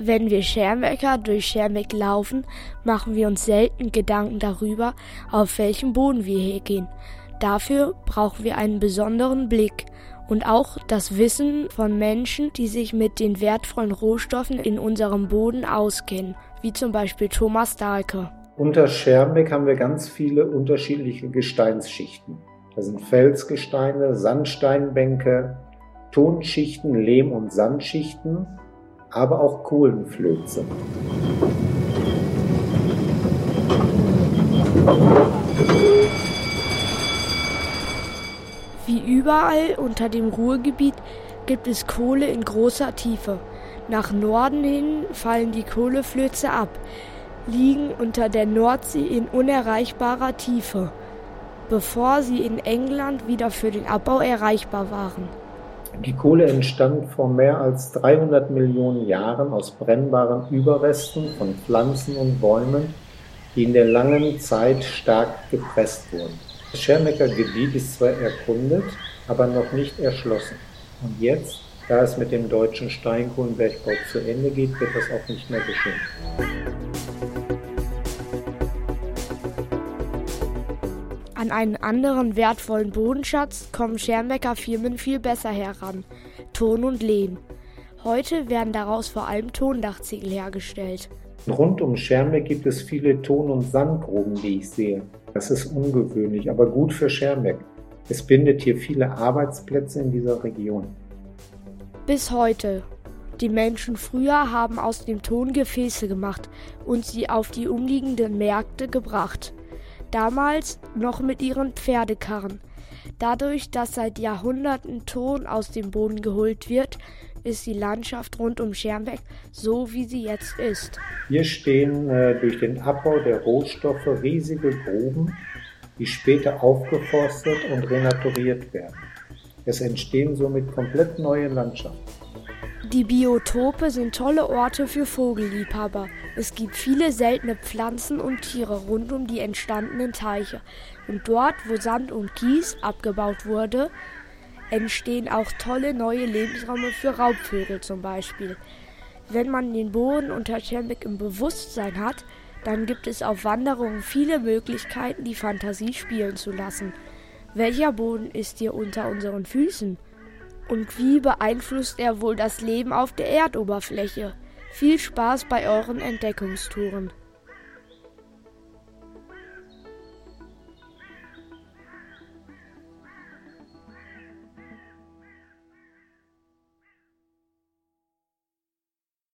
Wenn wir Schermbecker durch Schermbeck laufen, machen wir uns selten Gedanken darüber, auf welchem Boden wir hier gehen. Dafür brauchen wir einen besonderen Blick und auch das Wissen von Menschen, die sich mit den wertvollen Rohstoffen in unserem Boden auskennen, wie zum Beispiel Thomas Dahlke. Unter Schermbeck haben wir ganz viele unterschiedliche Gesteinsschichten. Das sind Felsgesteine, Sandsteinbänke, Tonschichten, Lehm- und Sandschichten, aber auch Kohlenflöze. Wie überall unter dem Ruhrgebiet gibt es Kohle in großer Tiefe. Nach Norden hin fallen die Kohleflöze ab, liegen unter der Nordsee in unerreichbarer Tiefe, bevor sie in England wieder für den Abbau erreichbar waren. Die Kohle entstand vor mehr als 300 Millionen Jahren aus brennbaren Überresten von Pflanzen und Bäumen, die in der langen Zeit stark gepresst wurden. Das Schermecker Gebiet ist zwar erkundet, aber noch nicht erschlossen. Und jetzt, da es mit dem deutschen Steinkohlenbergbau zu Ende geht, wird das auch nicht mehr geschehen. An einen anderen wertvollen Bodenschatz kommen Schermbecker Firmen viel besser heran: Ton und Lehm. Heute werden daraus vor allem Tondachziegel hergestellt. Rund um Schermbeck gibt es viele Ton- und Sandgruben, die ich sehe. Das ist ungewöhnlich, aber gut für Schermbeck. Es bindet hier viele Arbeitsplätze in dieser Region. Bis heute. Die Menschen früher haben aus dem Ton Gefäße gemacht und sie auf die umliegenden Märkte gebracht. Damals noch mit ihren Pferdekarren. Dadurch, dass seit Jahrhunderten Ton aus dem Boden geholt wird, ist die Landschaft rund um Schermbeck so, wie sie jetzt ist. Hier stehen äh, durch den Abbau der Rohstoffe riesige Gruben, die später aufgeforstet und renaturiert werden. Es entstehen somit komplett neue Landschaften. Die Biotope sind tolle Orte für Vogelliebhaber. Es gibt viele seltene Pflanzen und Tiere rund um die entstandenen Teiche. Und dort, wo Sand und Kies abgebaut wurde, entstehen auch tolle neue Lebensräume für Raubvögel zum Beispiel. Wenn man den Boden unter Schermbeck im Bewusstsein hat, dann gibt es auf Wanderungen viele Möglichkeiten, die Fantasie spielen zu lassen. Welcher Boden ist hier unter unseren Füßen? Und wie beeinflusst er wohl das Leben auf der Erdoberfläche? Viel Spaß bei euren Entdeckungstouren.